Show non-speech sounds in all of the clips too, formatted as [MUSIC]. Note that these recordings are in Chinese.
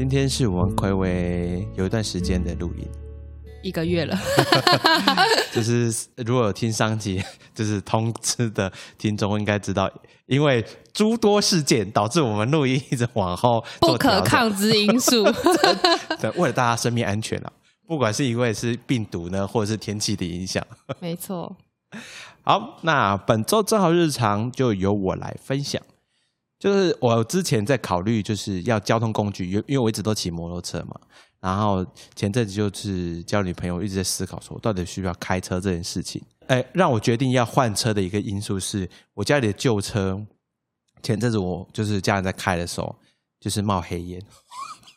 今天是我们暌违有一段时间的录音，一个月了，[LAUGHS] 就是如果有听上集 [LAUGHS] 就是通知的听众应该知道，因为诸多事件导致我们录音一直往后不可抗之因素。[LAUGHS] 对，为了大家生命安全啊，不管是因为是病毒呢，或者是天气的影响。没错，好，那本周正好日常就由我来分享。就是我之前在考虑，就是要交通工具，因因为我一直都骑摩托车嘛。然后前阵子就是交女朋友，一直在思考说，我到底需不需要开车这件事情。哎，让我决定要换车的一个因素是我家里的旧车，前阵子我就是家人在开的时候，就是冒黑烟。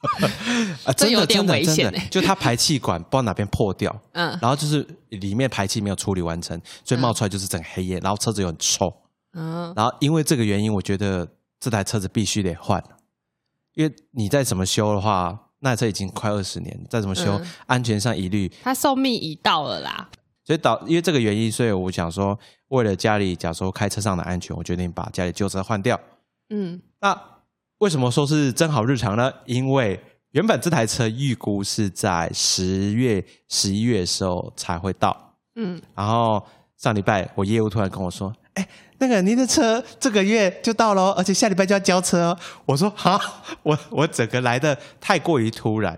[LAUGHS] 啊，真的真的真的就它排气管不知道哪边破掉，嗯然后就是里面排气没有处理完成，所以冒出来就是整个黑烟，然后车子又很臭。嗯，然后因为这个原因，我觉得这台车子必须得换，因为你再怎么修的话，那台车已经快二十年，再怎么修，嗯安全上疑虑，它寿命已到了啦。所以导因为这个原因，所以我想说，为了家里假如说开车上的安全，我决定把家里旧车换掉。嗯，那为什么说是真好日常呢？因为原本这台车预估是在十月、十一月的时候才会到，嗯，然后上礼拜我业务突然跟我说：“哎，那个您的车这个月就到喽，而且下礼拜就要交车哦。”我说：“好，[LAUGHS] 我我整个来的太过于突然。”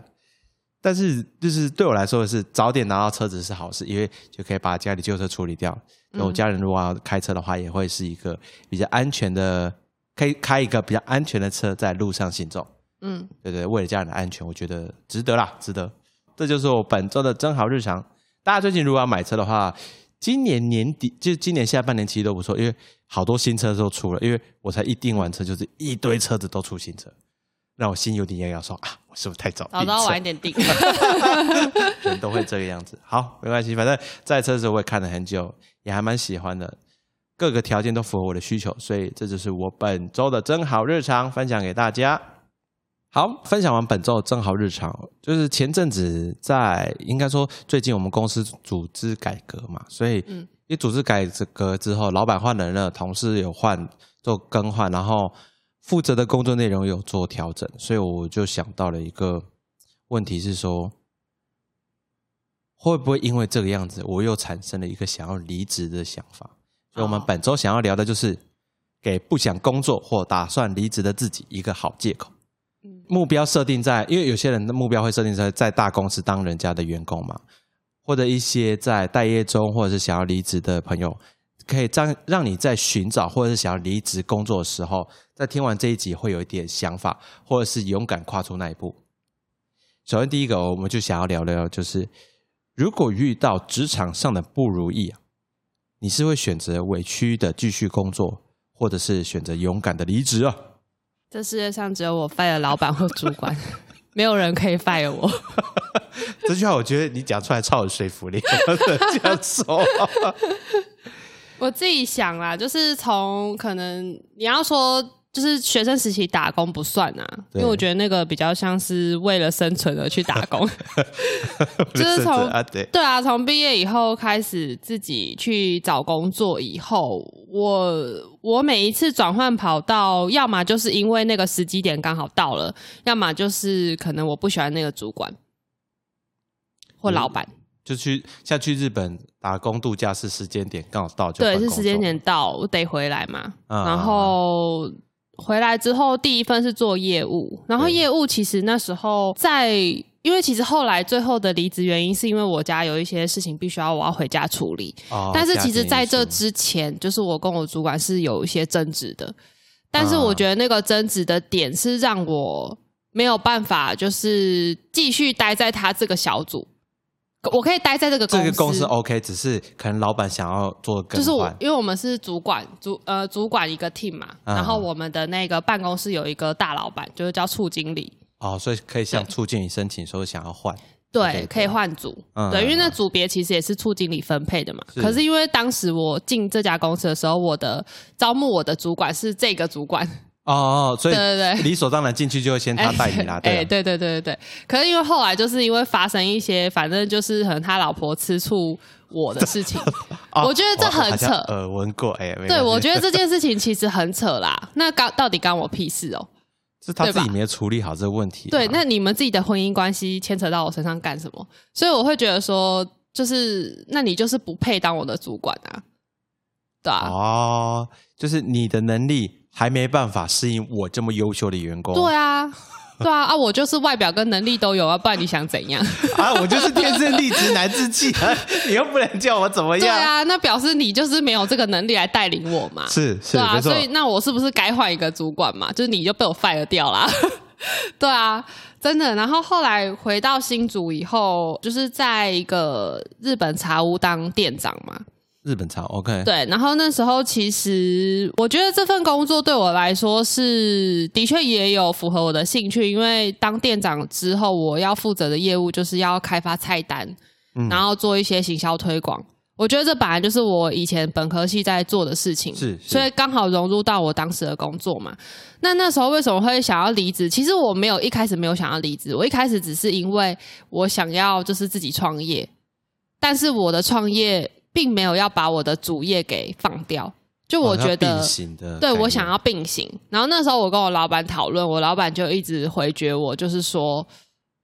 但是就是对我来说是早点拿到车子是好事，因为就可以把家里旧车处理掉。那我家人如果要开车的话，也会是一个比较安全的，可以开一个比较安全的车在路上行走。嗯，对对，为了家人的安全，我觉得值得啦，值得。这就是我本周的真好日常。大家最近如果要买车的话，今年年底就今年下半年其实都不错，因为好多新车都出了。因为我才一订完车，就是一堆车子都出新车，让我心有点痒痒，说啊，我是不是太早早知道晚一点订。[LAUGHS] 人都会这个样子。好，没关系，反正这台车子我也看了很久，也还蛮喜欢的，各个条件都符合我的需求，所以这就是我本周的真好日常分享给大家。好，分享完本周的正好日常，就是前阵子在应该说最近我们公司组织改革嘛，所以嗯一组织改革之后，老板换人了，同事有换做更换，然后负责的工作内容有做调整，所以我就想到了一个问题是说，会不会因为这个样子，我又产生了一个想要离职的想法？所以，我们哦本周想要聊的就是给不想工作或打算离职的自己一个好借口。目标设定在，因为有些人的目标会设定在在大公司当人家的员工嘛，或者一些在待业中或者是想要离职的朋友，可以让让你在寻找或者是想要离职工作的时候，在听完这一集会有一点想法，或者是勇敢跨出那一步。首先，第一个我们就想要聊聊，就是如果遇到职场上的不如意啊，你是会选择委屈的继续工作，或者是选择勇敢的离职啊？这世界上只有我 fire 老板或主管，[LAUGHS] 没有人可以 fire 我。[LAUGHS] 这句话我觉得你讲出来超有说服力，这样说。[LAUGHS] 我自己想啦，就是从可能你要说，就是学生时期打工不算啊，因对为我觉得那个比较像是为了生存而去打工。[LAUGHS] 就是从啊，对，对啊，从毕业以后开始自己去找工作以后，我我每一次转换跑道，要么就是因为那个时机点刚好到了，要么就是可能我不喜欢那个主管或老板。就去像去日本打工度假是时间点刚好到就对，是时间作点到，我得回来嘛。啊然后回来之后，第一份是做业务，然后业务其实那时候在，因为其实后来最后的离职原因是因为我家有一些事情必须要我要回家处理，哦但是其实在这之前，就是我跟我主管是有一些争执的，但是啊。我觉得那个争执的点是让我没有办法，就是继续待在他这个小组。我可以待在这个公司，这个公司 OK，只是可能老板想要做更就是我，因为我们是主管主呃主管一个 team 嘛，啊然后我们的那个办公室有一个大老板，就是叫处经理，哦，所以可以向处经理申请说想要换。对，可以换组，嗯对，因为那嗯组别其实也是处经理分配的嘛。是可是因为当时我进这家公司的时候，我的招募我的主管是这个主管，哦哦，所以对对对理所当然进去就会先他带你啦，哎、对啊对对对对对。可是因为后来就是因为发生一些，反正就是可能他老婆吃醋我的事情，[LAUGHS] 哦我觉得这很扯好像耳闻过，哎，没对我觉得这 [LAUGHS] 件事情其实很扯啦。那刚到底干我屁事哦？是他自己没有处理好这个问题啊。对，那你们自己的婚姻关系牵扯到我身上干什么？所以我会觉得说，就是那你就是不配当我的主管啊，对啊，哦，就是你的能力还没办法适应我这么优秀的员工。对啊，对啊啊！我就是外表跟能力都有啊，不然你想怎样？[LAUGHS] 啊，我就是天生丽质难自弃啊，[LAUGHS] 你又不能叫我怎么样？对啊，那表示你就是没有这个能力来带领我嘛。是是对啊，所以那我是不是该换一个主管嘛？就是你就被我 fire 掉啦。[LAUGHS] 对啊，真的。然后后来回到新竹以后，就是在一个日本茶屋当店长嘛。日本茶 OK，对，然后那时候其实我觉得这份工作对我来说是的确也有符合我的兴趣，因为当店长之后，我要负责的业务就是要开发菜单，嗯然后做一些行销推广。我觉得这本来就是我以前本科系在做的事情，是是所以刚好融入到我当时的工作嘛。那那时候为什么会想要离职？其实我没有一开始没有想要离职，我一开始只是因为我想要就是自己创业，但是我的创业并没有要把我的主业给放掉。就我觉得，并行的，对我想要并行。然后那时候我跟我老板讨论，我老板就一直回绝我，就是说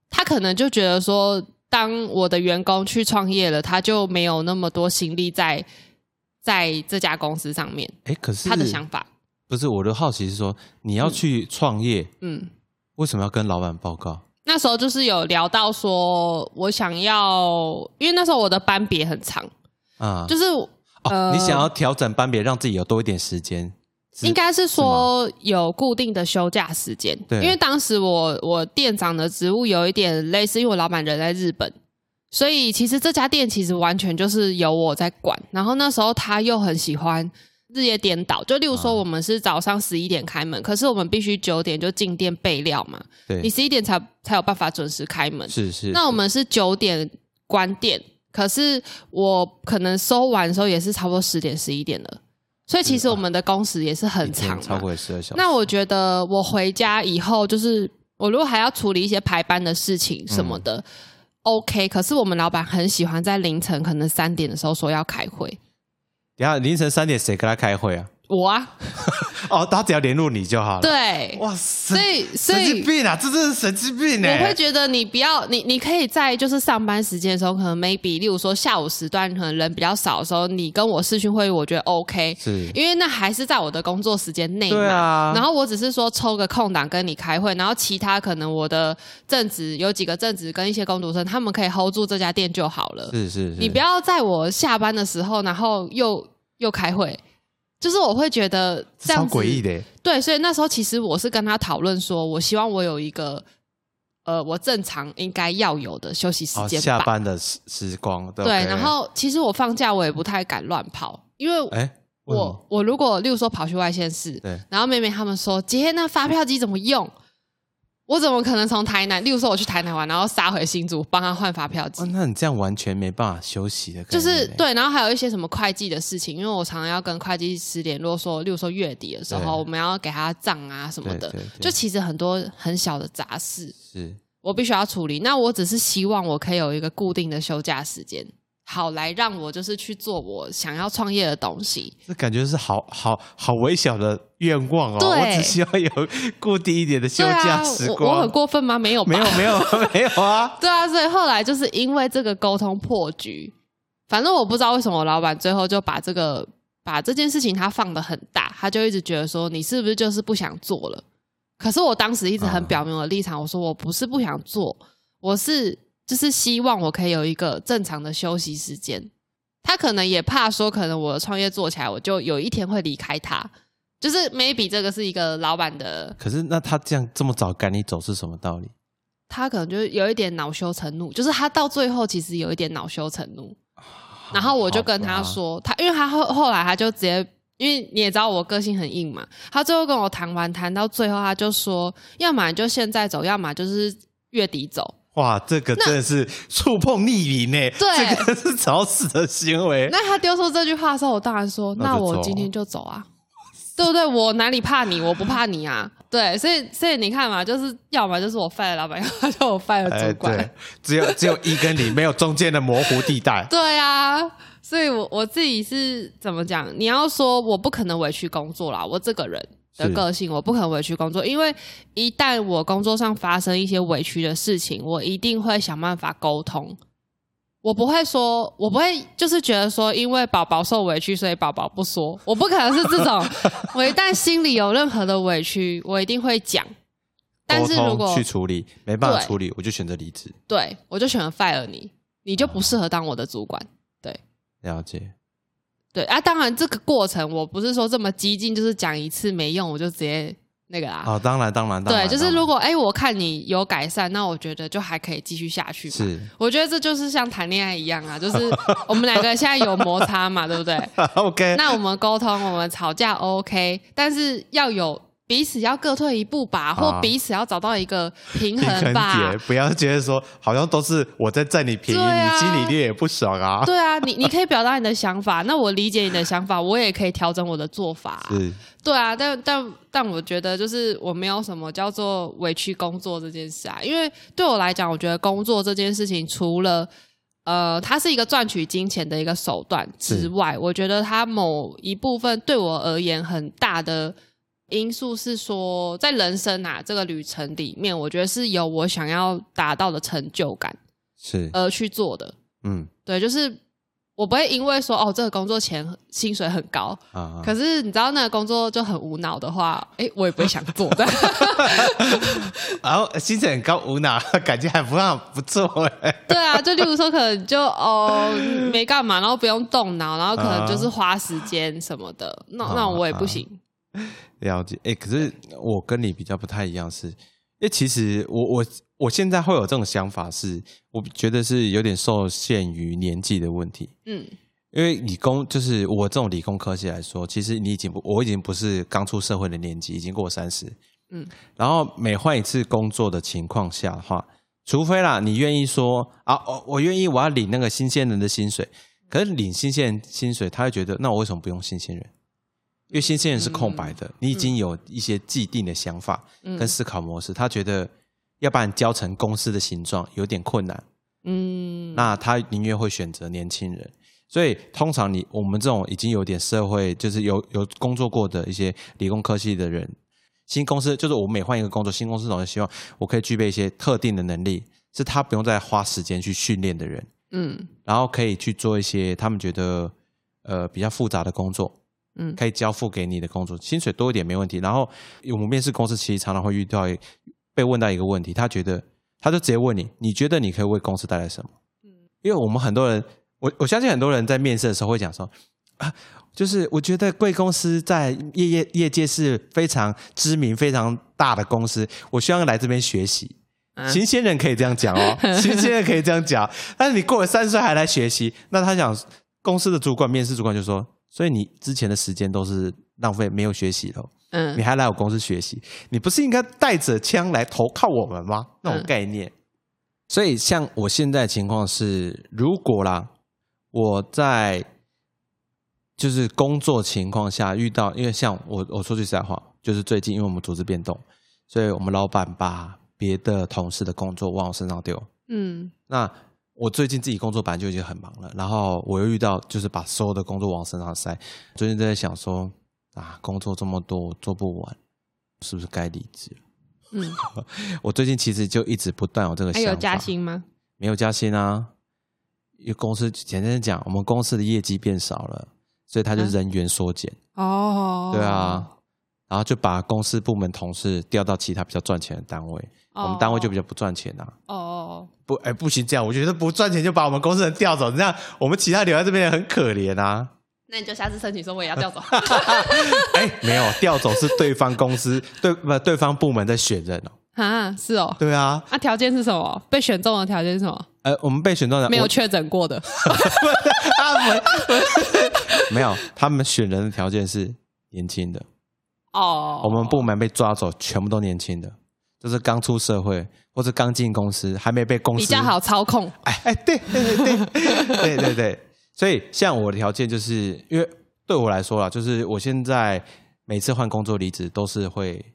他可能就觉得说，当我的员工去创业了，他就没有那么多心力在在这家公司上面。哎，可是他的想法，不是我的好奇是说，你要去创业，嗯，为什么要跟老板报告？那时候就是有聊到说，我想要，因为那时候我的班别很长，啊，就是哦，呃你想要调整班别，让自己有多一点时间，应该是说有固定的休假时间，对。因为当时我我店长的职务有一点类似，因为我老板人在日本，所以其实这家店其实完全就是由我在管。然后那时候他又很喜欢日夜颠倒，就例如说啊。我们是早上十一点开门，可是我们必须九点就进店备料嘛，你对，十一点才才有办法准时开门。是是，那我们是九点关店，可是我可能收完的时候也是差不多十点十一点了，所以其实我们的工时也是很长嘛。超过十二小时，那我觉得我回家以后，就是我如果还要处理一些排班的事情什么的、o k 可是我们老板很喜欢在凌晨可能三点的时候说要开会，等下凌晨三点谁跟他开会啊？我啊，[LAUGHS] 哦，他只要联络你就好了。，对，哇塞，所以所神经以。病啊，这真是神经病哎！我会觉得你不要你，你可以在就是上班时间的时候，可能 maybe 例如说下午时段可能人比较少的时候，你跟我视讯会议，我觉得 OK，是，因为那还是在我的工作时间内嘛。对啊，然后我只是说抽个空档跟你开会，然后其他可能我的正职有几个正职跟一些工读生，他们可以 hold 住这家店就好了。是是是，你不要在我下班的时候，然后又又开会，就是我会觉得这样子诡异的欸，对，所以那时候其实我是跟他讨论说，我希望我有一个呃，我正常应该要有的休息时哦，间吧。下班的时时光，对对然后其实我放假我也不太敢乱跑，因为哎，我我如果例如说跑去外县市，对然后妹妹他们说姐那发票机怎么用？我怎么可能从台南，例如说我去台南玩，然后杀回新竹帮他换发票机？哦，那你这样完全没办法休息的就是对，然后还有一些什么会计的事情，因为我常常要跟会计师联络说，例如说月底的时候，我们要给他账啊什么的对对，对。就其实很多很小的杂事，是。我必须要处理。那我只是希望我可以有一个固定的休假时间，好来让我就是去做我想要创业的东西。这感觉是好好好微小的愿望哦，我只希望有固定一点的休假时，我我很，过分吗？没有吧，没有没有 [LAUGHS] 没有啊，对啊，所以后来就是因为这个沟通破局，反正我不知道为什么我老板最后就把这个把这件事情他放的很大，他就一直觉得说你是不是就是不想做了？可是我当时一直很啊表明我的立场，我说我不是不想做，我是就是希望我可以有一个正常的休息时间。他可能也怕说，可能我的创业做起来，我就有一天会离开他。就是 maybe 这个是一个老板的，可是那他这样这么早赶你走是什么道理？他可能就有一点恼羞成怒，就是他到最后其实有一点恼羞成怒。然后我就跟他说，他因为他后后来他就直接因为你也知道我个性很硬嘛。他最后跟我谈完，谈到最后他就说，要么就现在走，要么就是月底走。哇，这个真的是触碰逆鳞诶，对这个是找死的行为。那他丢出这句话的时候，我当然说，那那我今天就走啊，对不对？我哪里怕你？我不怕你啊。对，所以所以你看嘛，就是要么就是我 fire 老板，要么就我 fire 哎，主管。对，只有只有一跟零，没有中间的模糊地带。[LAUGHS] 对啊，所以我我自己是怎么讲？你要说我不可能委屈工作啦，我这个人的个性，我不可能委屈工作，因为一旦我工作上发生一些委屈的事情，我一定会想办法沟通。我不会说，我不会就是觉得说，因为宝宝受委屈，所以宝宝不说。我不可能是这种，我一旦心里有任何的委屈，我一定会讲。但是如果去处理，没办法处理，我就选择离职。对我就选择 fire 你，你就不适合当我的主管。对，了解，对啊，当然这个过程我不是说这么激进，就是讲一次没用我就直接那个啦。哦，当然，当然，当然，对，就是如果哎、我看你有改善，那我觉得就还可以继续下去。是我觉得这就是像谈恋爱一样啊，就是 [LAUGHS] 我们两个现在有摩擦嘛，对不对？[LAUGHS] OK，那我们沟通，我们吵架 OK，但是要有彼此要各退一步吧，或彼此要找到一个平平衡衡吧点，。不要觉得说好像都是我在占你便宜，你心里面也不爽啊。对啊，你你可以表达你的想法，[LAUGHS] 那我理解你的想法，我也可以调整我的做法。对啊，但但但我觉得就是我没有什么叫做委屈工作这件事啊，因为对我来讲，我觉得工作这件事情除了呃，它是一个赚取金钱的一个手段之外，我觉得它某一部分对我而言很大的因素是说，在人生啊这个旅程里面，我觉得是有我想要达到的成就感是，而去做的。嗯对，就是我不会因为说哦，这个工作钱薪水很高，啊，可是你知道那个工作就很无脑的话，哎，我也不会想做的。[LAUGHS] 然后薪水很高，无脑，感觉还不让不做哎。对啊，就例如说，可能就哦没干嘛，然后不用动脑，然后可能就是花时间什么的，那那我也不行。[LAUGHS] 了解，哎，可是我跟你比较不太一样是，因为其实我我我现在会有这种想法是，我觉得是有点受限于年纪的问题。嗯因为理工就是我这种理工科系来说，其实你已经不，我已经不是刚出社会的年纪，已经过三十。嗯，然后每换一次工作的情况下的话，除非啦，你愿意说啊，我，我愿意，我要领那个新鲜人的薪水。可是领新鲜人薪水，他会觉得，那我为什么不用新鲜人？因为新鲜人是空白的，你已经有一些既定的想法嗯。跟思考模式，他觉得要把你教成公司的形状有点困难。嗯，那他宁愿会选择年轻人。所以通常你我们这种已经有点社会，就是有有工作过的一些理工科系的人，新公司就是我每换一个工作，新公司总是希望我可以具备一些特定的能力，是他不用再花时间去训练的人，嗯。然后可以去做一些他们觉得呃比较复杂的工作，嗯可以交付给你的工作，薪水多一点没问题。然后我们面试公司其实常常会遇到被问到一个问题，他觉得他就直接问你，你觉得你可以为公司带来什么？嗯因为我们很多人，我我相信很多人在面试的时候会讲说啊，就是我觉得贵公司在业业业界是非常知名、非常大的公司，我希望来这边学习。啊新鲜人可以这样讲哦，[LAUGHS] 新鲜人可以这样讲，但是你过了三十岁还来学习，那他想公司的主管、面试主管就说，所以你之前的时间都是浪费，没有学习了，你嗯还来我公司学习，你不是应该带着枪来投靠我们吗？那种嗯概念。所以像我现在的情况是，如果啦，我在就是工作情况下遇到，因为像我我说句实在话，就是最近因为我们组织变动，所以我们老板把别的同事的工作往我身上丢。嗯那我最近自己工作本来就已经很忙了，然后我又遇到就是把所有的工作往身上塞，最近在想说啊，工作这么多我做不完，是不是该离职？嗯，[LAUGHS] 我最近其实就一直不断有这个想法。还有加薪吗？没有加薪啊？因为公司简单地讲，我们公司的业绩变少了，所以他就嗯人员缩减。哦，对啊，然后就把公司部门同事调到其他比较赚钱的单位，哦，我们单位就比较不赚钱啊。哦哦不，哎，不行，这样我觉得不赚钱就把我们公司人调走，这样我们其他留在这边也很可怜啊。那你就下次申请说我也要调走。[LAUGHS] 哎，没有调走是对方公司对不对方部门在选人哦，啊，是哦。对啊，啊，条件是什么？被选中的条件是什么？呃，我们被选中的没有确诊过的。[LAUGHS] 他们 [LAUGHS] 没有，他们选人的条件是年轻的。哦，我们部门被抓走，全部都年轻的，就是刚出社会或者刚进公司，还没被公司比较好操控。哎哎，对对对对对对，所以像我的条件就是因为对我来说啦，就是我现在每次换工作离职都是会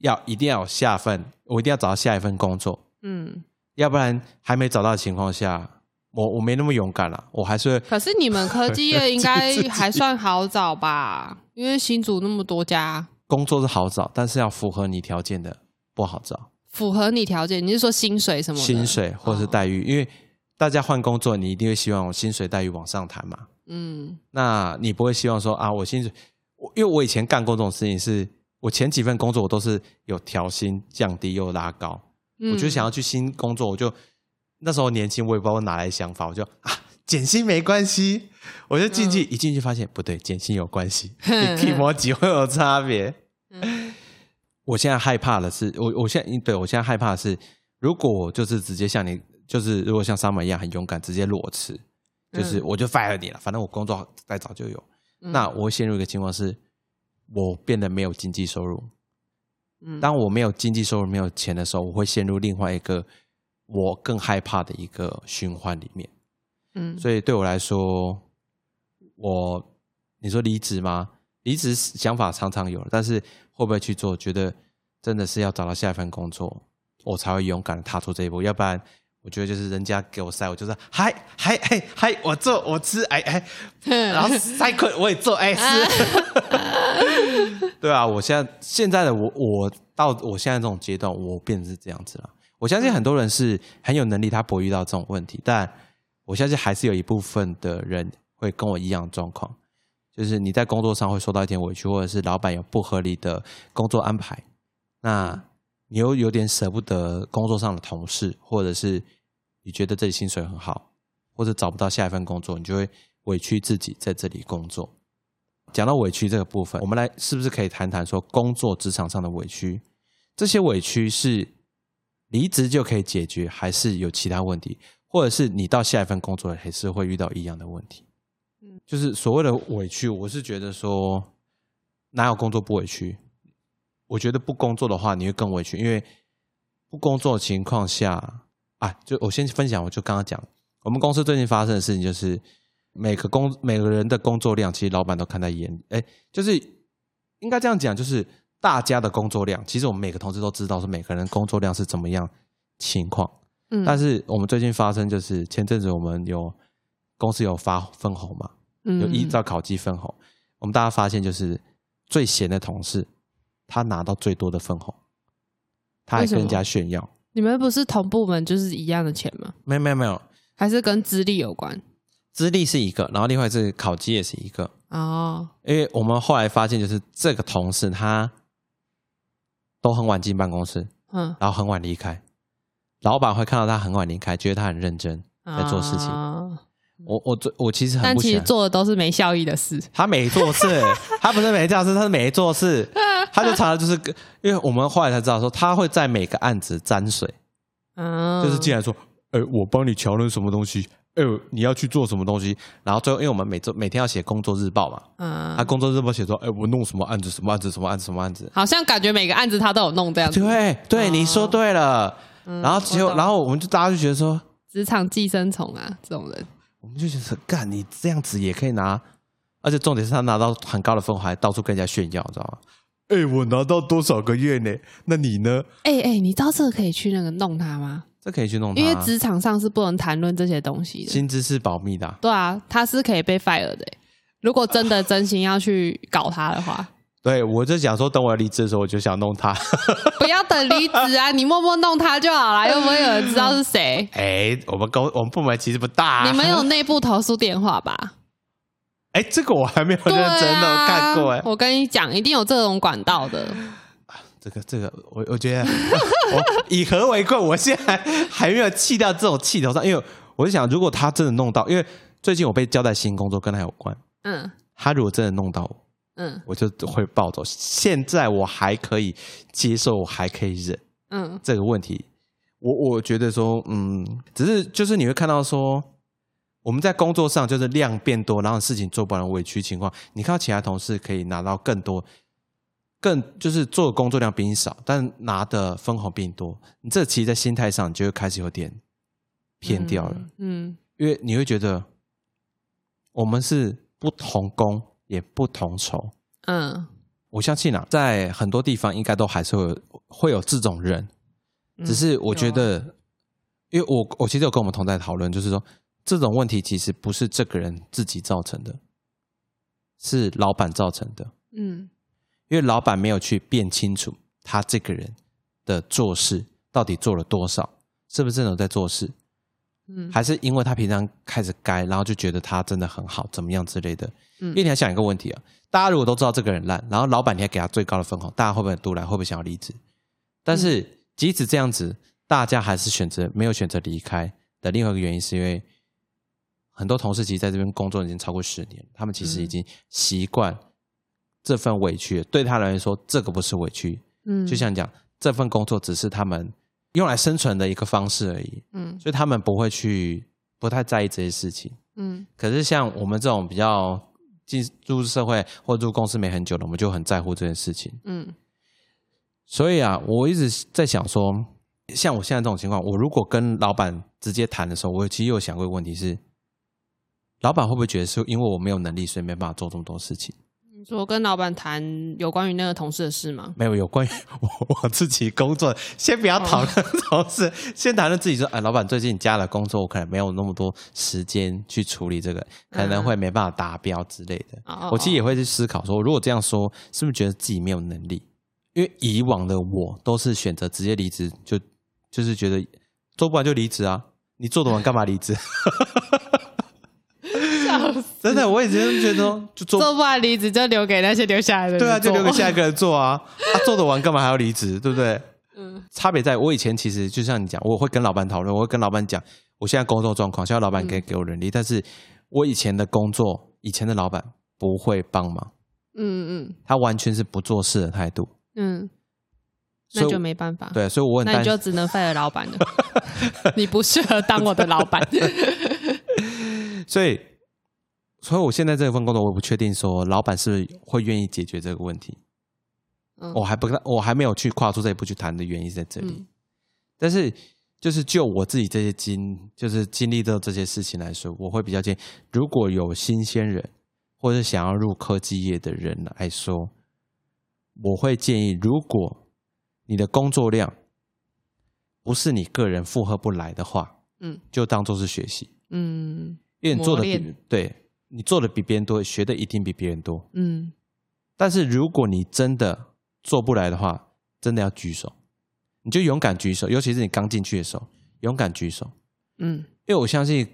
要一定要有下份，我一定要找到下一份工作，嗯，要不然还没找到的情况下，我我没那么勇敢了，我还是可是你们科技业 [LAUGHS] 应该还算好找吧？因为新组那么多家，工作是好找，但是要符合你条件的不好找，符合你条件，你是说薪水什么的？薪水或是待遇，因为大家换工作，你一定会希望我薪水待遇往上谈嘛。嗯。那你不会希望说啊，我薪水，我因为我以前干过这种事情是，我前几份工作我都是有调薪、降低又拉高，嗯，我就想要去新工作，我就那时候年轻，我也不知道我哪来想法，我就啊减薪没关系，我就进去、一进去发现不对，减薪有关系，[LAUGHS] 你提摩几会有差别。嗯我现在害怕的是，我我现在对我现在害怕的是，如果我就是直接像你，就是如果像沙门一样很勇敢，直接裸辞，就是嗯我就 fire 你了，反正我工作再早就有。嗯那我会陷入一个情况是，我变得没有经济收入。嗯当我没有经济收入、没有钱的时候，我会陷入另外一个我更害怕的一个循环里面。嗯所以对我来说，我你说离职吗？离职想法常常有，但是会不会去做？觉得真的是要找到下一份工作，我才会勇敢的踏出这一步。要不然，我觉得就是人家给我塞，我就是嗨嗨嗨嗨，我做我吃，哎哎，[LAUGHS] 然后塞困我也做，哎是。[LAUGHS] 对啊，我现在现在的我，我到我现在这种阶段，我变成是这样子了。我相信很多人是很有能力，他不会遇到这种问题，但我相信还是有一部分的人会跟我一样的状况，就是你在工作上会受到一点委屈，或者是老板有不合理的工作安排，那你又有点舍不得工作上的同事，或者是你觉得这里薪水很好，或者找不到下一份工作，你就会委屈自己在这里工作。讲到委屈这个部分，我们来是不是可以谈谈说工作职场上的委屈？这些委屈是离职就可以解决，还是有其他问题？或者是你到下一份工作还是会遇到一样的问题？嗯就是所谓的委屈，我是觉得说哪有工作不委屈？我觉得不工作的话，你会更委屈，因为不工作的情况下啊，就我先分享，我就刚刚讲，我们公司最近发生的事情就是每个工每个人的工作量，其实老板都看在眼里，哎，就是应该这样讲，就是大家的工作量，其实我们每个同事都知道，是每个人工作量是怎么样情况。嗯但是我们最近发生就是前阵子我们有公司有发分红嘛，有依照考绩分红，我们大家发现就是最闲的同事，他拿到最多的分红，他还跟人家炫耀。你们不是同部门就是一样的钱吗？没有没有没有，还是跟资历有关？资历是一个，然后另外是考绩也是一个。哦，因为我们后来发现，就是这个同事他都很晚进办公室，嗯，然后很晚离开，老板会看到他很晚离开，觉得他很认真在做事情。啊我我最我其实很但其实欢做的都是没效益的事。他没做事，他不是没做事，他是没做事，他就常常就是跟，因为我们后来才知道说，他会在每个案子沾水，嗯，就是进来说，哎、我帮你瞧那什么东西，哎、你要去做什么东西，然后最后因为我们每周每天要写工作日报嘛，嗯他，工作日报写说，哎、我弄什么案子，什么案子，什么案子，什么案子，好像感觉每个案子他都有弄这样子。对。对，哦你说对了，嗯然后结果，懂然后我们就大家就觉得说，职场寄生虫啊，这种人，我们就觉得干你这样子也可以拿，而且重点是他拿到很高的分，还到处跟人家炫耀，知道吗？哎、我拿到多少个月呢？那你呢？哎、哎、你知道这个可以去那个弄他吗？这可以去弄他啊，因为职场上是不能谈论这些东西的。薪资是保密的啊、对啊，他是可以被 fire 的欸。如果真的真心要去搞他的话，对，我就想说，等我离职的时候，我就想弄他。[LAUGHS] 不要等离职啊，你默默弄他就好了，又不会有人知道是谁。[LAUGHS] 哎、我们公我们部门其实不大、啊你们有？内部投诉电话吧？[LAUGHS] 哎、这个我还没有认真的啊，看过哎、我跟你讲，一定有这种管道的。这个这个，我我觉得我以和为贵，我现在还没有气到这种气头上，因为我就想，如果他真的弄到，因为最近我被交代新工作跟他有关，嗯他如果真的弄到我，嗯。我就会暴走。现在我还可以接受，我还可以忍，嗯。这个问题，我我觉得说，嗯，只是就是你会看到说，我们在工作上就是量变多，然后事情做不完委屈情况，你看到其他同事可以拿到更多，更就是做的工作量比你少，但拿的分红比你多，你这其实在心态上你就会开始有点偏掉了，嗯。因为你会觉得我们是不同工也不同酬，嗯。我相信啊，在很多地方应该都还是会有会有这种人，嗯，只是我觉得，因为我我其实有跟我们同在讨论，就是说这种问题其实不是这个人自己造成的，是老板造成的，嗯。因为老板没有去辨清楚他这个人的做事到底做了多少，是不是真的有在做事，嗯，还是因为他平常开始该，然后就觉得他真的很好，怎么样之类的。嗯因为你要想一个问题啊，大家如果都知道这个人烂，然后老板你还给他最高的分红，大家会不会很杜来？会不会想要离职？但是即使这样子，大家还是选择没有选择离开的另外一个原因，是因为很多同事其实在这边工作已经超过十年，他们其实已经习惯这份委屈了，对他来说，这个不是委屈，嗯就像讲这份工作只是他们用来生存的一个方式而已，嗯所以他们不会去不太在意这些事情。嗯可是像我们这种比较进入社会或入公司没很久了，我们就很在乎这件事情。嗯所以啊，我一直在想说，像我现在这种情况，我如果跟老板直接谈的时候，我其实有想过一个问题是，老板会不会觉得是因为我没有能力，所以没办法做这么多事情？你说跟老板谈有关于那个同事的事吗？没有，有关于 [LAUGHS] 我我自己工作，先不要讨论同事，先谈论自己说，哎，老板最近加了工作，我可能没有那么多时间去处理这个，可能会没办法达标之类的。哦我其实也会去思考说，如果这样说，是不是觉得自己没有能力？因为以往的我都是选择直接离职，就就是觉得做不完就离职啊，你做得完干嘛离职？[LAUGHS] [LAUGHS] 笑死真的，我以前觉得 [LAUGHS] 就做做不完离职就留给那些留下来的人对啊，就留给下一个人做啊，啊，做得完干嘛还要离职？对不对？嗯差别在我以前其实就像你讲，我会跟老板讨论，我会跟老板讲我现在工作状况，希望老板可以给我人力，但是我以前的工作，以前的老板不会帮忙，嗯嗯他完全是不做事的态度，嗯，那就没办法。对，所以我很那你就。只能废了老板了。[LAUGHS] 你不适合当我的老板。所以，所以我现在这份工作，我不确定说老板是不是会愿意解决这个问题。嗯我还不，我还没有去跨出这一步去谈的原因在这里。嗯但是，就是就我自己这些经，就是经历到这些事情来说，我会比较建议，如果有新鲜人或者想要入科技业的人来说，我会建议，如果你的工作量不是你个人负荷不来的话，嗯就当做是学习，嗯因为你做的比对你做的比别人多，学的一定比别人多。嗯但是如果你真的做不来的话，真的要举手，你就勇敢举手，尤其是你刚进去的时候，勇敢举手，嗯因为我相信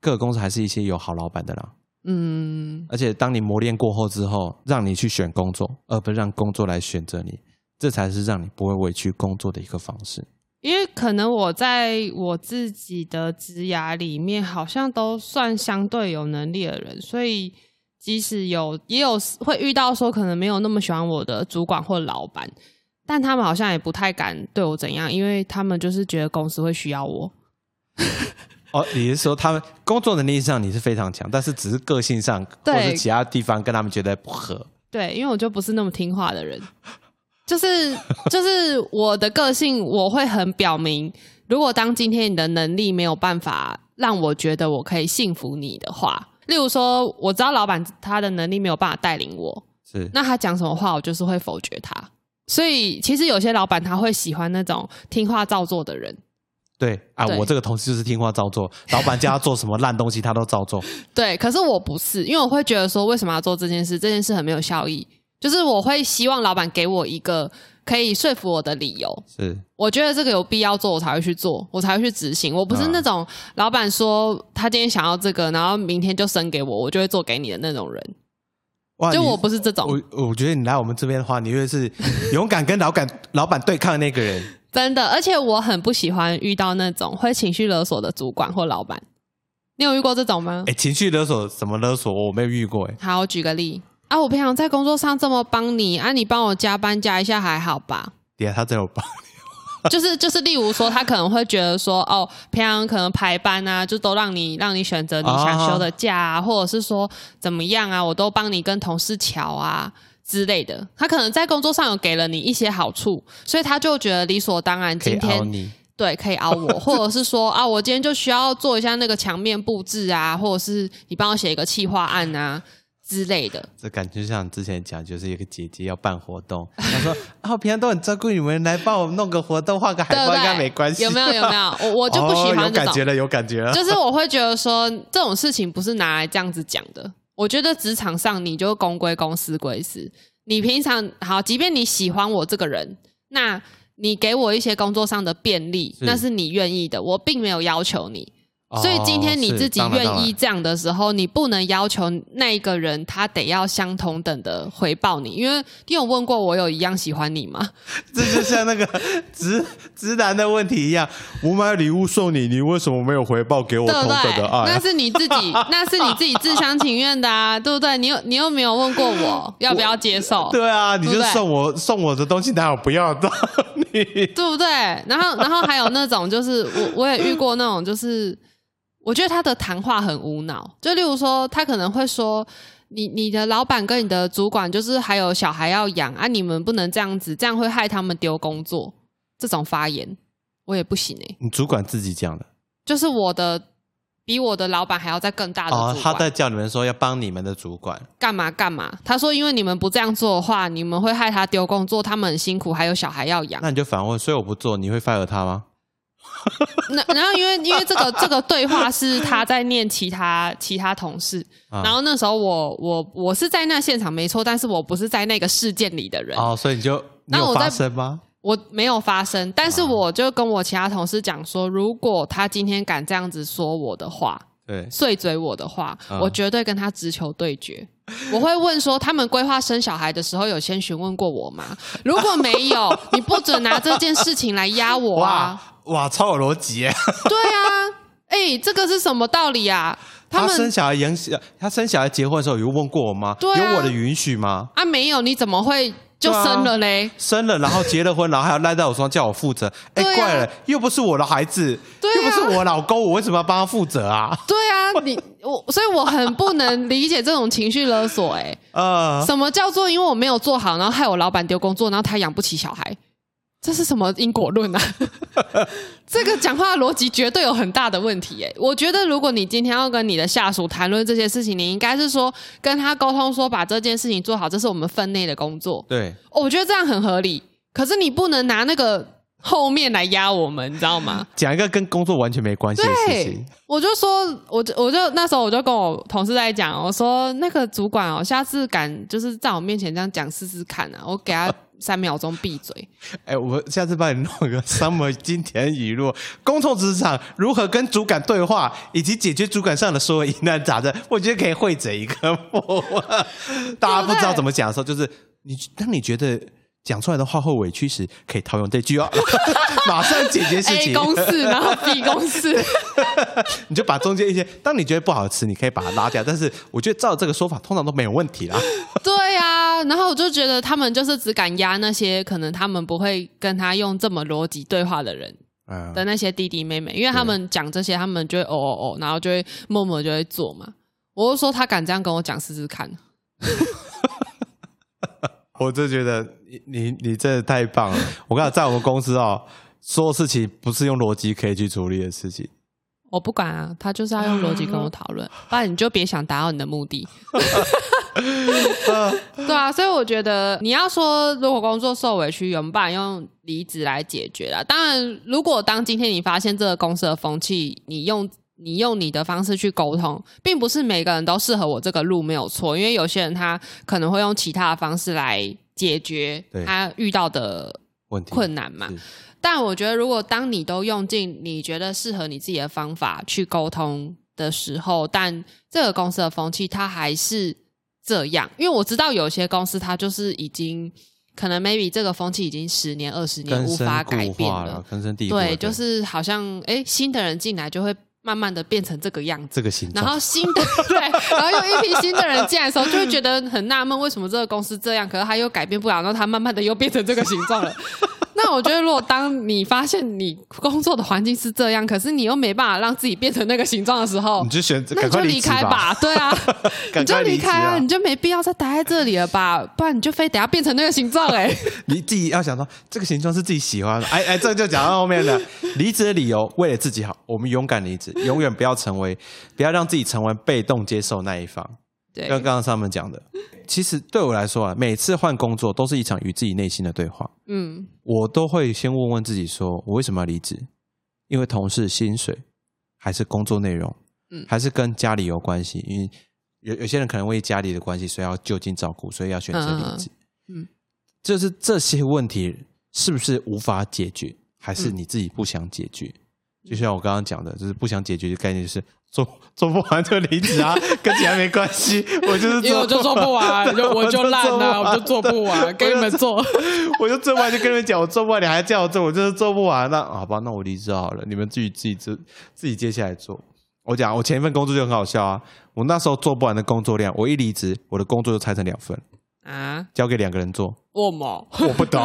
各个公司还是一些有好老板的啦。嗯而且当你磨练过后之后，让你去选工作，而不是让工作来选择你，这才是让你不会委屈工作的一个方式。因为可能我在我自己的职涯里面，好像都算相对有能力的人，所以即使有也有会遇到说可能没有那么喜欢我的主管或老板，但他们好像也不太敢对我怎样，因为他们就是觉得公司会需要我。哦，你是说他们工作能力上你是非常强，但是只是个性上或对者其他地方跟他们觉得不合。对，因为我就不是那么听话的人，就是 [LAUGHS] 就是我的个性，我会很表明，如果当今天你的能力没有办法让我觉得我可以信服你的话，例如说我知道老板他的能力没有办法带领我，是，那他讲什么话，我就是会否决他。所以其实有些老板他会喜欢那种听话照做的人，对啊，对我这个同事就是听话照做，老板叫他做什么烂东西，他都照做。对，可是我不是，因为我会觉得说，为什么要做这件事？这件事很没有效益。就是我会希望老板给我一个可以说服我的理由，是，我觉得这个有必要做，我才会去做，我才会去执行。我不是嗯那种老板说他今天想要这个，然后明天就生给我，我就会做给你的那种人。哇就我不是这种，我我觉得你来我们这边的话，你会是勇敢跟老板老板对抗的那个人。[LAUGHS] 真的，而且我很不喜欢遇到那种会情绪勒索的主管或老板。你有遇过这种吗哎、？情绪勒索什么勒索？我没有遇过哎。好，我举个例啊，我平常在工作上这么帮你啊，你帮我加班加一下还好吧？[LAUGHS] 对啊，他真有帮。[LAUGHS] 就是就是，例如说，他可能会觉得说，哦，平常可能排班啊，就都让你让你选择你想休的假啊，或者是说怎么样啊，我都帮你跟同事瞧啊之类的。他可能在工作上有给了你一些好处，所以他就觉得理所当然，今天你对可以熬我，或者是说啊，我今天就需要做一下那个墙面布置啊，或者是你帮我写一个企划案啊。之类的，这感觉像之前讲，就是一个姐姐要办活动，她说啊，我平常都很照顾你们，来帮我弄个活动，画个海报应该没关系。有没有？有没有？[LAUGHS] 我我就不喜欢这种。有感觉了，有感觉了。就 [LAUGHS] 是我会觉得说，这种事情不是拿来这样子讲的。我觉得职场上你就公归公，私归私。你平常好，即便你喜欢我这个人，那你给我一些工作上的便利，那是你愿意的，我并没有要求你。所以今天你自己愿意这样的时候，你不能要求那一个人他得要相同等的回报你，因为你有问过我有一样喜欢你吗？[LAUGHS] 这就像那个直直男的问题一样，我买礼物送你，你为什么没有回报给我同等的爱？那是你自己，[LAUGHS] 那是你自己自相情愿的啊，[LAUGHS] 对不对？你又你又没有问过我要不要接受？对啊，你就送我送我的东西，哪有不要的？你对不对？然后然后还有那种就是我我也遇过那种就是。我觉得他的谈话很无脑，就例如说，他可能会说：“你你的老板跟你的主管就是还有小孩要养啊，你们不能这样子，这样会害他们丢工作。”这种发言我也不行哎。你主管自己讲的，就是我的比我的老板还要再更大的哦，他在叫你们说要帮你们的主管干嘛干嘛？他说：“因为你们不这样做的话，你们会害他丢工作，他们很辛苦，还有小孩要养。”那你就反问：“所以我不做，你会 fire 他吗？”那然后因为因为这个这个对话是他在念其他其他同事，然后那时候我我我是在那现场没错，但是我不是在那个事件里的人。哦，所以你就那我发生吗？我没有发生，但是我就跟我其他同事讲说，如果他今天敢这样子说我的话，对。碎嘴我的话，我绝对跟他直球对决。[LAUGHS] 我会问说，他们规划生小孩的时候有先询问过我吗？如果没有，[LAUGHS] 你不准拿这件事情来压我啊！哇，超有逻辑耶！[LAUGHS] 对啊，哎，这个是什么道理啊？他生小孩、养小，他生小孩、结婚的时候有问过我吗？有我的允许吗？啊，没有，你怎么会就生了嘞？生了，然后结了婚，然后还要赖在我身上叫我负责。哎，怪了，又不是我的孩子，又不是我老公，我为什么要帮他负责啊？对啊，[LAUGHS] 你我，所以我很不能理解这种情绪勒索。哎，[LAUGHS] 呃，什么叫做因为我没有做好，然后害我老板丢工作，然后他养不起小孩？这是什么因果论啊？[LAUGHS] 这个讲话逻辑绝对有很大的问题诶！我觉得，如果你今天要跟你的下属谈论这些事情，你应该是说跟他沟通，说把这件事情做好，这是我们分内的工作。对，我觉得这样很合理。可是你不能拿那个后面来压我们，你知道吗？[LAUGHS] 讲一个跟工作完全没关系的事情，我就说，我就我就那时候我就跟我同事在讲，我说那个主管哦，下次敢就是在我面前这样讲试试看啊，我给他。三秒钟闭嘴！哎，我下次帮你弄个 [LAUGHS] summer 金田语录，公众职场如何跟主管对话，以及解决主管上的所有疑难杂症，我觉得可以会整一个。[LAUGHS] 大家不知道怎么讲的时候，就是你当你觉得。讲出来的话会委屈时，可以套用这句哦，[LAUGHS] 马上解决事情。A 公式，然后 B 公式，[LAUGHS] 你就把中间一些，当你觉得不好吃，你可以把它拉掉。但是我觉得照这个说法，通常都没有问题啦。对呀，然后我就觉得他们就是只敢压那些可能他们不会跟他用这么逻辑对话的人的那些弟弟妹妹，因为他们讲这些，他们就会哦哦哦，然后就会默默就会做嘛。我就说他敢这样跟我讲试试看。[LAUGHS] 我就觉得你你你真的太棒了！我跟你讲，在我们公司哦，所有事情不是用逻辑可以去处理的事情。我不管啊，他就是要用逻辑跟我讨论，不然你就别想达到你的目的。[LAUGHS] 对啊，所以我觉得你要说如果工作受委屈，有办法用离职来解决啦。当然，如果当今天你发现这个公司的风气，你用你用你的方式去沟通，并不是每个人都适合我这个路，没有错。因为有些人他可能会用其他的方式来解决他遇到的困难嘛。但我觉得，如果当你都用尽你觉得适合你自己的方法去沟通的时候，但这个公司的风气它还是这样，因为我知道有些公司它就是已经可能 maybe 这个风气已经十年二十年无法改变了，根深蒂固。对，就是好像哎，新的人进来就会。慢慢的变成这个样子，这个形状。然后新的 [LAUGHS] 对，然后又一批新的人进来的时候，就会觉得很纳闷，为什么这个公司这样？可是他又改变不了，然后他慢慢的又变成这个形状了。[LAUGHS] 那我觉得，如果当你发现你工作的环境是这样，可是你又没办法让自己变成那个形状的时候你，就选那你就离开吧。对啊，[LAUGHS] 赶你就离开啊，啊你！就没必要再待在这里了吧？不然你就非得要变成那个形状哎、[LAUGHS] 你自己要想说这个形状是自己喜欢的，哎哎，这就讲到后面了。离职的理由为了自己好，我们勇敢离职，永远不要成为，不要让自己成为被动接受那一方。对跟刚刚他们讲的，其实对我来说啊，每次换工作都是一场与自己内心的对话。嗯我都会先问问自己说，我为什么要离职？因为同事薪水，还是工作内容，嗯还是跟家里有关系？因为有有些人可能为家里的关系，所以要就近照顾，所以要选择离职。嗯嗯就是这些问题是不是无法解决，还是你自己不想解决？就像我刚刚讲的，就是不想解决的概念，就是做 [LAUGHS] 做不完就离职啊，[LAUGHS] 跟钱没关系，我就是因为我就做不完，[LAUGHS] 就我就烂了，完我就做不完，给你们做。我就做不完就跟你们讲，我做不完，你还叫我做，我就是做不完。那好吧，那我离职好了，你们自己自己自自己接下来做。我讲，我前一份工作就很好笑啊，我那时候做不完的工作量，我一离职，我的工作就拆成两份，啊？交给两个人做。我吗？我不懂，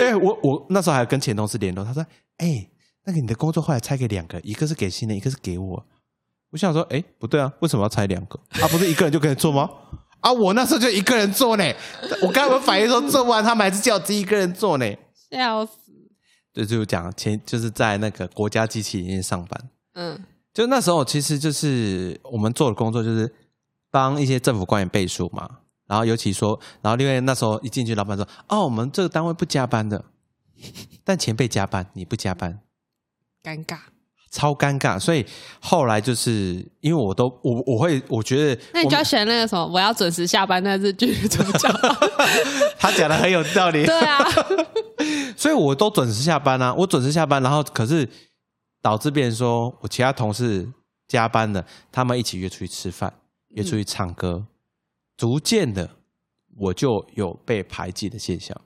哎、我我那时候还跟前同事联络，他说，哎、那个你的工作后来拆给两个，一个是给新人，一个是给我。我想说，哎、不对啊，为什么要拆两个？啊，不是一个人就可以做吗？啊，我那时候就一个人做呢。我刚才我反应说做不完，他们还是叫我自己一个人做呢。笑死。对，就讲前就是在那个国家机器里面上班，嗯就那时候其实就是我们做的工作就是帮一些政府官员背书嘛。然后尤其说，然后因为那时候一进去，老板说：“哦，我们这个单位不加班的，但前辈加班，你不加班，尴尬。超尴尬。”所以后来就是因为我都我我会我觉得我那你就要选那个什么，我要准时下班那日剧主角。[LAUGHS] 他讲的很有道理，对啊，[LAUGHS] 所以我都准时下班啊，我准时下班，然后可是导致别人说我其他同事加班了，他们一起约出去吃饭，约出去唱歌，逐渐的我就有被排挤的现象。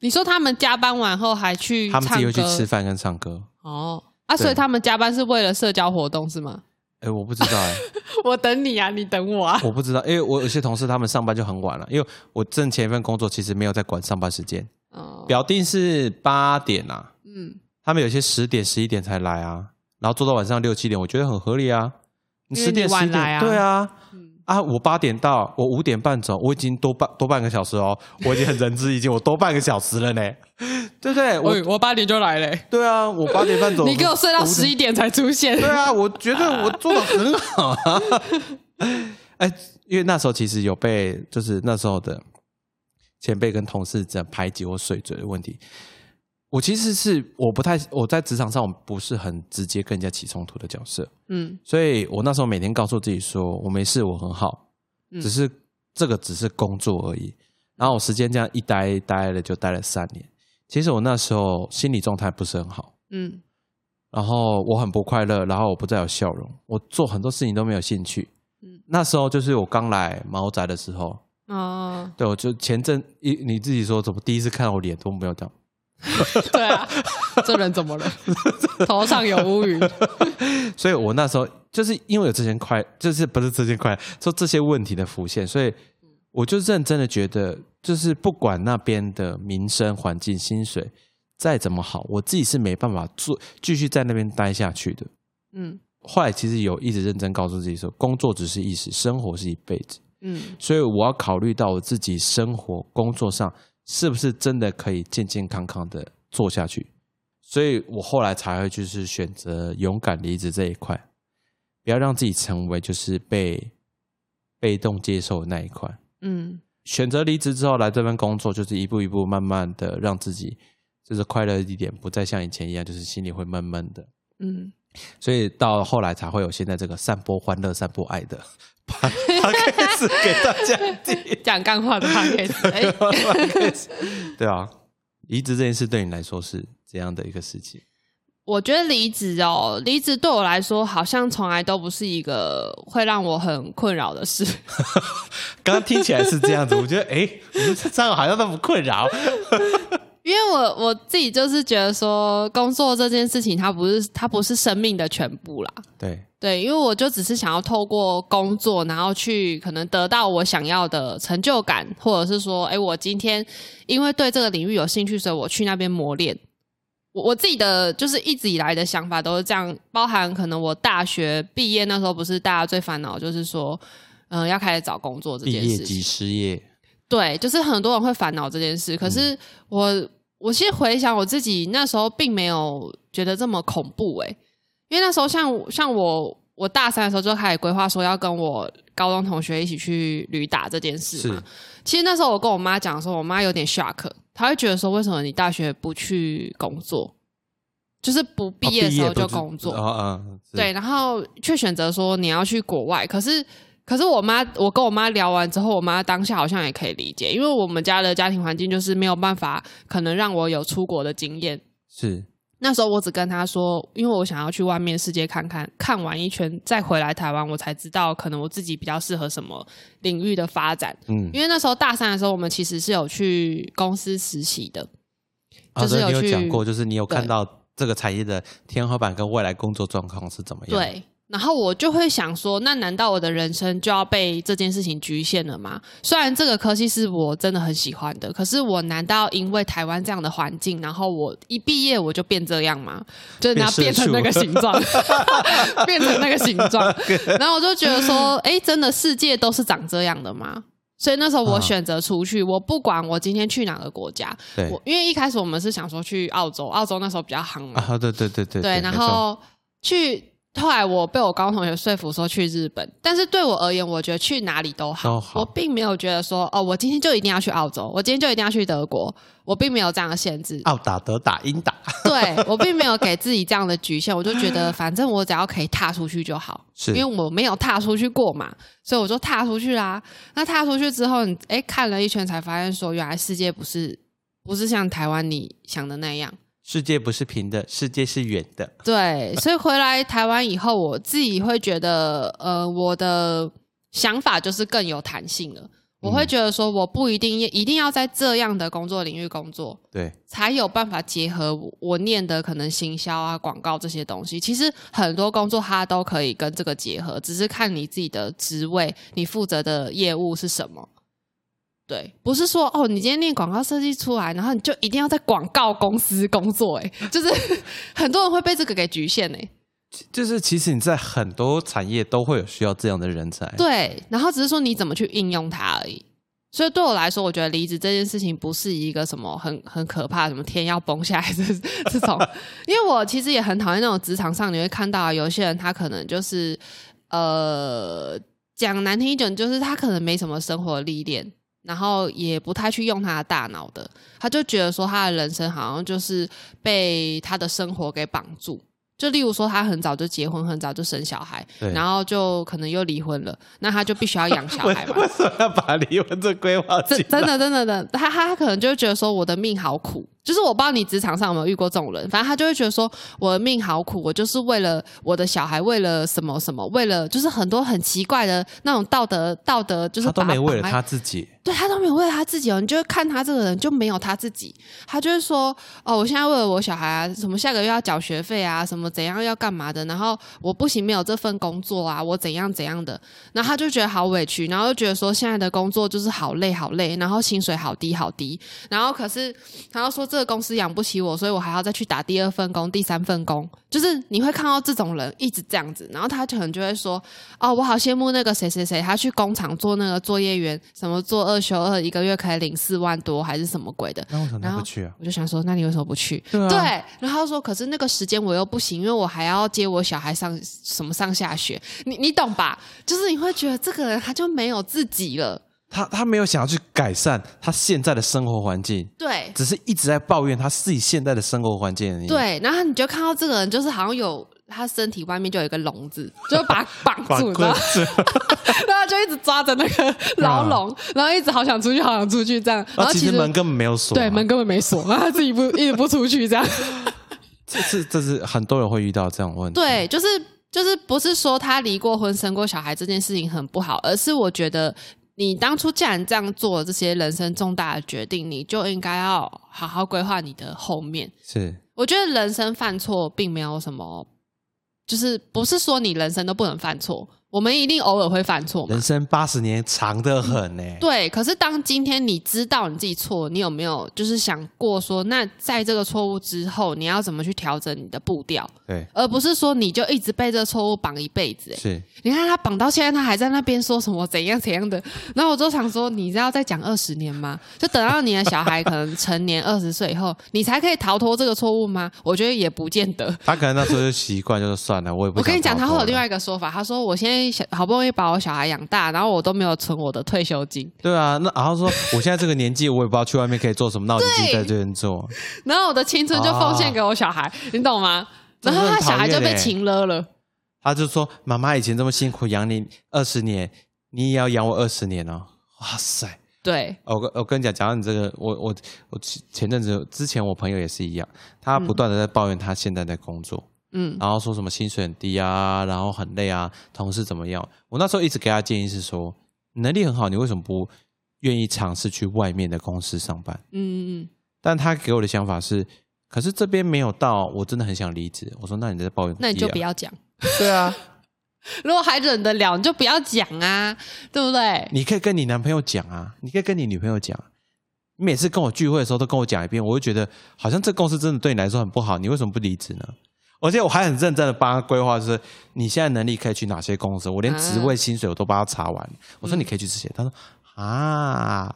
你说他们加班完后还去他们自己又去吃饭跟唱歌，哦。啊，所以他们加班是为了社交活动是吗？哎，我不知道哎、[LAUGHS] 我等你啊，你等我啊。[LAUGHS] 我不知道，因为我有些同事他们上班就很晚了，因为我正前一份工作其实没有在管上班时间，哦，表定是八点啊，嗯，他们有些十点、十一点才来啊，然后做到晚上六七点，我觉得很合理啊。你十点、十点，来啊。对啊，嗯啊，我八点到，我五点半走，我已经多半多半个小时哦，我已经很仁至义尽，我多半个小时了呢，对不对？我我我八点就来嘞，对啊，我八点半走，[LAUGHS] 你给我睡到十一点才出现。对啊，我觉得我做的很好啊。[LAUGHS] 哎，因为那时候其实有被，就是那时候的前辈跟同事这样排挤或碎嘴的问题。我其实是我不太我在职场上我不是很直接跟人家起冲突的角色，嗯所以我那时候每天告诉自己说我没事，我很好，嗯只是这个只是工作而已。然后我时间这样一待待了就待了三年。其实我那时候心理状态不是很好，嗯然后我很不快乐，然后我不再有笑容，我做很多事情都没有兴趣。嗯那时候就是我刚来毛宅的时候，哦，对，我就前阵一你自己说怎么第一次看到我脸都没有这样，[LAUGHS] 对啊，这人怎么了？[LAUGHS] 头上有乌云。[LAUGHS] 所以我那时候就是因为有这些快，就是不是这些快，说这些问题的浮现，所以我就认真的觉得，就是不管那边的民生环境、薪水再怎么好，我自己是没办法做继续在那边待下去的。嗯后来其实有一直认真告诉自己说，工作只是一时，生活是一辈子。嗯所以我要考虑到我自己生活、工作上是不是真的可以健健康康的做下去。所以我后来才会就是选择勇敢离职这一块，不要让自己成为就是被被动接受的那一块。嗯选择离职之后来这份工作，就是一步一步慢慢的让自己就是快乐一点，不再像以前一样就是心里会闷闷的。嗯，所以到后来才会有现在这个散播欢乐、散播爱的 p [LAUGHS] d c 给大家听。讲干话的 o 哎，对啊，离职这件事对你来说是怎样的一个事情？我觉得离职哦，离职对我来说好像从来都不是一个会让我很困扰的事。[LAUGHS] 刚刚听起来是这样子，我觉得哎，我们这样好像都不困扰。因为我我自己就是觉得说，工作这件事情，它不是它不是生命的全部啦。对，对，因为我就只是想要透过工作，然后去可能得到我想要的成就感，或者是说，哎，我今天因为对这个领域有兴趣，所以我去那边磨练。我我自己的就是一直以来的想法都是这样，包含可能我大学毕业那时候，不是大家最烦恼就是说，嗯、要开始找工作这件事情业即。失业，对，就是很多人会烦恼这件事。可是我，我其实回想我自己那时候，并没有觉得这么恐怖诶、因为那时候像像我，我大三的时候就开始规划说要跟我高中同学一起去旅打这件事嘛。其实那时候我跟我妈讲说，我妈有点 shock，她会觉得说，为什么你大学不去工作，就是不毕业的时候就工作？对，然后却选择说你要去国外，可是可是我妈，我跟我妈聊完之后，我妈当下好像也可以理解，因为我们家的家庭环境就是没有办法，可能让我有出国的经验。是那时候我只跟她说，因为我想要去外面世界看看，看完一圈再回来台湾，我才知道可能我自己比较适合什么领域的发展。嗯，因为那时候大三的时候，我们其实是有去公司实习的，就是有去讲过，就是你有看到这个产业的天花板跟未来工作状况是怎么样？，对，然后我就会想说，那难道我的人生就要被这件事情局限了吗？虽然这个科系是我真的很喜欢的，可是我难道因为台湾这样的环境，然后我一毕业我就变这样吗？就是你要变成那个形状，[LAUGHS] 变成那个形状。然后我就觉得说，哎，真的世界都是长这样的吗？所以那时候我啊选择出去，我不管我今天去哪个国家，我因为一开始我们是想说去澳洲，澳洲那时候比较夯嘛，啊，对对对对对，然后去。后来我被我高中同学说服说去日本，但是对我而言，我觉得去哪里都好，都好我并没有觉得说哦，我今天就一定要去澳洲，我今天就一定要去德国，我并没有这样的限制。澳打德打英打，对 [LAUGHS] 我并没有给自己这样的局限，我就觉得 [LAUGHS] 反正我只要可以踏出去就好，是因为我没有踏出去过嘛，所以我就踏出去啦。那踏出去之后，你哎看了一圈才发现说，原来世界不是不是像台湾你想的那样。世界不是平的，世界是圆的。对，所以回来台湾以后，我自己会觉得，呃，我的想法就是更有弹性了。我会觉得说，我不一定一定要在这样的工作领域工作，对，才有办法结合我我念的可能行销啊、广告这些东西。其实很多工作它都可以跟这个结合，只是看你自己的职位，你负责的业务是什么。对，不是说哦，你今天念广告设计出来，然后你就一定要在广告公司工作，哎，[LAUGHS] 就是 [LAUGHS] 很多人会被这个给局限，哎，就是其实你在很多产业都会有需要这样的人才。对，然后只是说你怎么去应用它而已。所以对我来说，我觉得离职这件事情不是一个什么很很可怕，什么天要崩下来这 [LAUGHS] 这种。因为我其实也很讨厌那种职场上你会看到、啊、有些人他可能就是呃讲难听一点，就是他可能没什么生活历练，然后也不太去用他的大脑的，他就觉得说他的人生好像就是被他的生活给绑住。就例如说，他很早就结婚，很早就生小孩，然后就可能又离婚了，那他就必须要养小孩嘛。[LAUGHS] 为什么要把离婚这规划进来？真真的真的的，他他可能就觉得说我的命好苦，就是我不知道你职场上有没有遇过这种人，反正他就会觉得说我的命好苦，我就是为了我的小孩，为了什么什么，为了就是很多很奇怪的那种道德道德，就是他都没为了他自己，对他都没有为了他自己哦，你就会看他这个人就没有他自己，他就会说哦，我现在为了我小孩啊，什么下个月要缴学费啊，什么怎样要干嘛的，然后我不行，没有这份工作啊，我怎样怎样的，然后他就觉得好委屈，然后就觉得说现在的工作就是好累好累，然后薪水好低好低，然后可是他又说这个公司养不起我，所以我还要再去打第二份工、第三份工，就是你会看到这种人一直这样子，然后他可能就会说哦，我好羡慕那个谁谁谁，他去工厂做那个作业员，什么做二休二，一个月可以领四万多，还是什么鬼的。那为什么然后他不去啊？我就想说，那你为什么不去？对啊对，然后他说，可是那个时间我又不行，因为我还要接我小孩上什么上下学，你你懂吧？就是你会觉得这个人他就没有自己了，他他没有想要去改善他现在的生活环境，对只是一直在抱怨他自己现在的生活环境而已。，对，然后你就看到这个人就是好像有他身体外面就有一个笼子，就把他绑 [LAUGHS] 住？[LAUGHS] 然后就一直抓着那个牢笼，然后一直好想出去，好想出去这样。然然后后其实其实门根本没有锁啊，对门根本没锁，然后他自己不一直不出去这样。[LAUGHS] 这是这是很多人会遇到这样问题。对，就是就是不是说他离过婚、生过小孩这件事情很不好，而是我觉得你当初既然这样做这些人生重大的决定，你就应该要好好规划你的后面。是我觉得人生犯错并没有什么，就是不是说你人生都不能犯错，我们一定偶尔会犯错嘛人。生八十年长得很呢、对，可是当今天你知道你自己错，你有没有就是想过说，那在这个错误之后，你要怎么去调整你的步调，对，而不是说你就一直被这个错误绑一辈子、欸。是你看他绑到现在，他还在那边说什么怎样怎样的，然后我就想说，你是要再讲二十年吗？就等到你的小孩可能成年二十岁以后，你才可以逃脱这个错误吗？我觉得也不见得。他可能那时候就习惯，就是算了，我也不。我跟你讲，他会有另。外一个说法，他说我现在小好不容易把我小孩养大，然后我都没有存我的退休金，对啊，那然后说我现在这个年纪，我也不知道去外面可以做什么，那我就自己在这边做。然后我的青春就奉献给我小孩，你懂吗？然后他小孩就被欸情勒了。他就说：“妈妈以前这么辛苦养你二十年，你也要养我二十年哦。”哇塞！对，我跟我跟你讲，讲到你这个，我我我前前阵子之前我朋友也是一样，他不断的在抱怨他现在在工作，嗯然后说什么薪水很低啊，然后很累啊，同事怎么样？我那时候一直给他建议是说，能力很好，你为什么不愿意尝试去外面的公司上班？嗯嗯但他给我的想法是，可是这边没有到，我真的很想离职。我说，那你在抱怨、啊那你就不。要讲。对啊，[LAUGHS] 如果还忍得了，你就不要讲啊，对不对？你可以跟你男朋友讲啊，你可以跟你女朋友讲。你每次跟我聚会的时候都跟我讲一遍，我就觉得好像这公司真的对你来说很不好，你为什么不离职呢？而且我还很认真的帮他规划，就是你现在能力可以去哪些公司，我连职位、薪水我都帮他查完。我说你可以去这些，他说啊，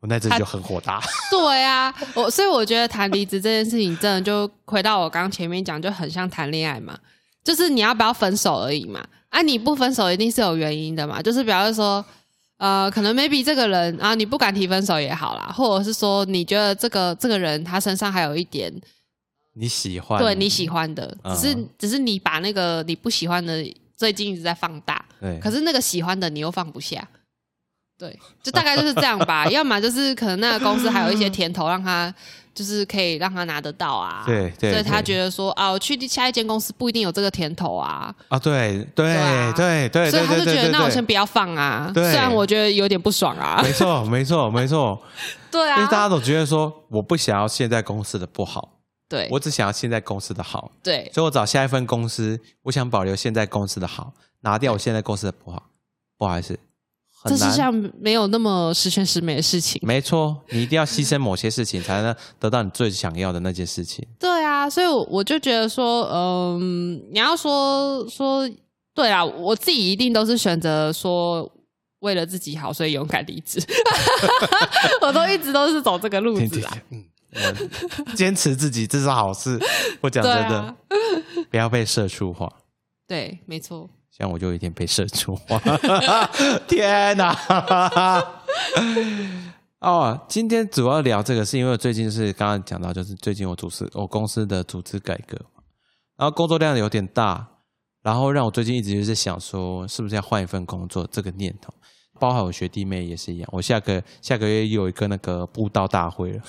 我那阵就很火大。[LAUGHS] 对啊，我所以我觉得谈离职这件事情，真的就回到我刚刚前面讲，就很像谈恋爱嘛，就是你要不要分手而已嘛。啊，你不分手一定是有原因的嘛，就是比方说，呃，可能 maybe 这个人啊，你不敢提分手也好啦，或者是说你觉得这个这个人他身上还有一点你喜欢，对你喜欢的，嗯。只是只是你把那个你不喜欢的最近一直在放大，对，可是那个喜欢的你又放不下，对，就大概就是这样吧。[LAUGHS] 要么就是可能那个公司还有一些甜头，让他就是可以让他拿得到啊。对对所以他觉得说啊，我去下一间公司不一定有这个甜头啊，啊，对对啊。对对，所以他就觉得那我先不要放啊。对。虽然我觉得有点不爽啊。没错没错没错，[LAUGHS] 对啊。因为大家啊，都觉得说我不想要现在公司的不好，对我只想要现在公司的好，对所以我找下一份公司，我想保留现在公司的好，拿掉我现在公司的不好，不好意思。这世上没有那么十全十美的事情。没错，你一定要牺牲某些事情，才能得到你最想要的那件事情。对啊，所以我我就觉得说，嗯，你要说说，对啊，我自己一定都是选择说为了自己好，所以勇敢离职。[LAUGHS] 我都一直都是走这个路子啊。[LAUGHS] 嗯，我 [LAUGHS] 坚持自己，这是好事。我讲真的，啊，不要被社畜化。对，没错。像我就有一点被社畜化，[LAUGHS] 天哪！[LAUGHS] 哦，今天主要聊这个，是因为我最近是刚刚讲到，就是最近我组织我公司的组织改革，然后工作量有点大，然后让我最近一直就是想说，是不是要换一份工作这个念头，包含我学弟妹也是一样。我下个下个月有一个那个布道大会了。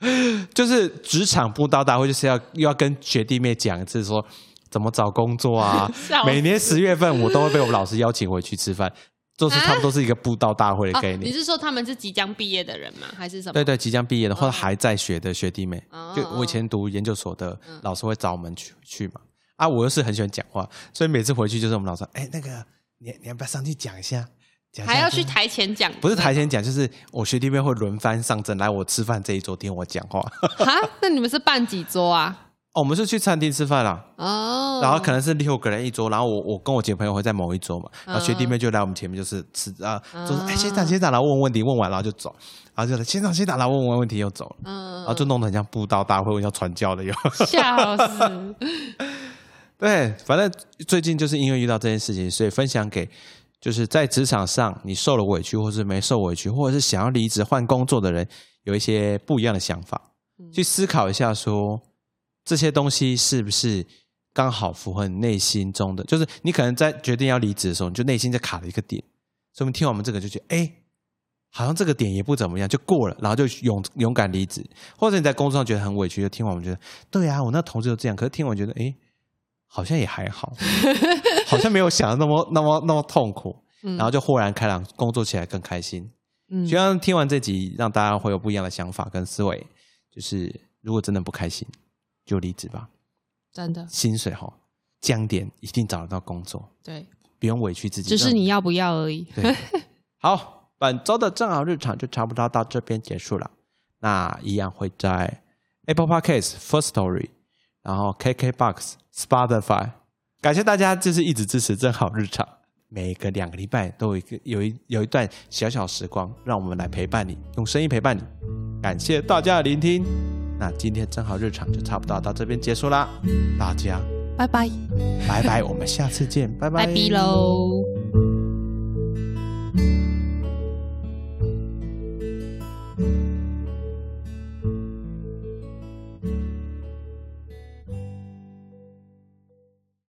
[LAUGHS] 就是职场布道大会，就是要又要跟学弟妹讲一次说怎么找工作啊 [LAUGHS] 每年十月份我都会被我们老师邀请回去吃饭，就是他们都是一个布道大会的概哦，念。你是说他们是即将毕业的人吗？还是什么？对对，即将毕业的或者还在学的学弟妹，哦就我以前读研究所的老师会找我们去去嘛。啊，我又是很喜欢讲话，所以每次回去就是我们老师说，哎，那个你你要不要上去讲一下？还要去台前讲？不是台前讲，就是我学弟妹会轮番上阵来我吃饭这一桌听我讲话。[LAUGHS] 哈？那你们是办几桌啊？哦，我们是去餐厅吃饭啦，哦，然后可能是六个人一桌，然后我我跟我几个朋友会在某一桌嘛，然后学弟妹就来我们前面就是吃啊，就是哎先长先长来问问题，问完然后就走，然后就来先长先长来问完问题又走了，嗯然后就弄得很像布道大会，像传教的又。笑死。[LAUGHS] 对，反正最近就是因为遇到这件事情，所以分享给就是在职场上你受了委屈，或是没受委屈，或者是想要离职换工作的人，有一些不一样的想法，去思考一下说这些东西是不是刚好符合你内心中的，就是你可能在决定要离职的时候，你就内心在卡了一个点，所以我们听完我们这个就觉得，哎。好像这个点也不怎么样，就过了，然后就勇勇敢离职，或者你在工作上觉得很委屈，就听完我们觉得，对啊，我那同事就这样，可是听完觉得，哎，好像也还好，[LAUGHS] 好像没有想的那么那么那么痛苦。嗯然后就豁然开朗，工作起来更开心。嗯希望听完这集，让大家会有不一样的想法跟思维。就是如果真的不开心，就离职吧。真的薪水哈降点，一定找得到工作，对，不用委屈自己。只是你要不要而已。对，好，本周的正好日常就差不多到这边结束了。那一样会在 Apple Podcast、First Story，然后 KKBox、Spotify。感谢大家就是一直支持正好日常，每个两个礼拜都有一个有一有一段小小时光，让我们来陪伴你，用声音陪伴你。感谢大家的聆听。那今天正好日常就差不多到这边结束啦，大家拜拜，拜拜，我们下次见，拜拜，拜拜喽。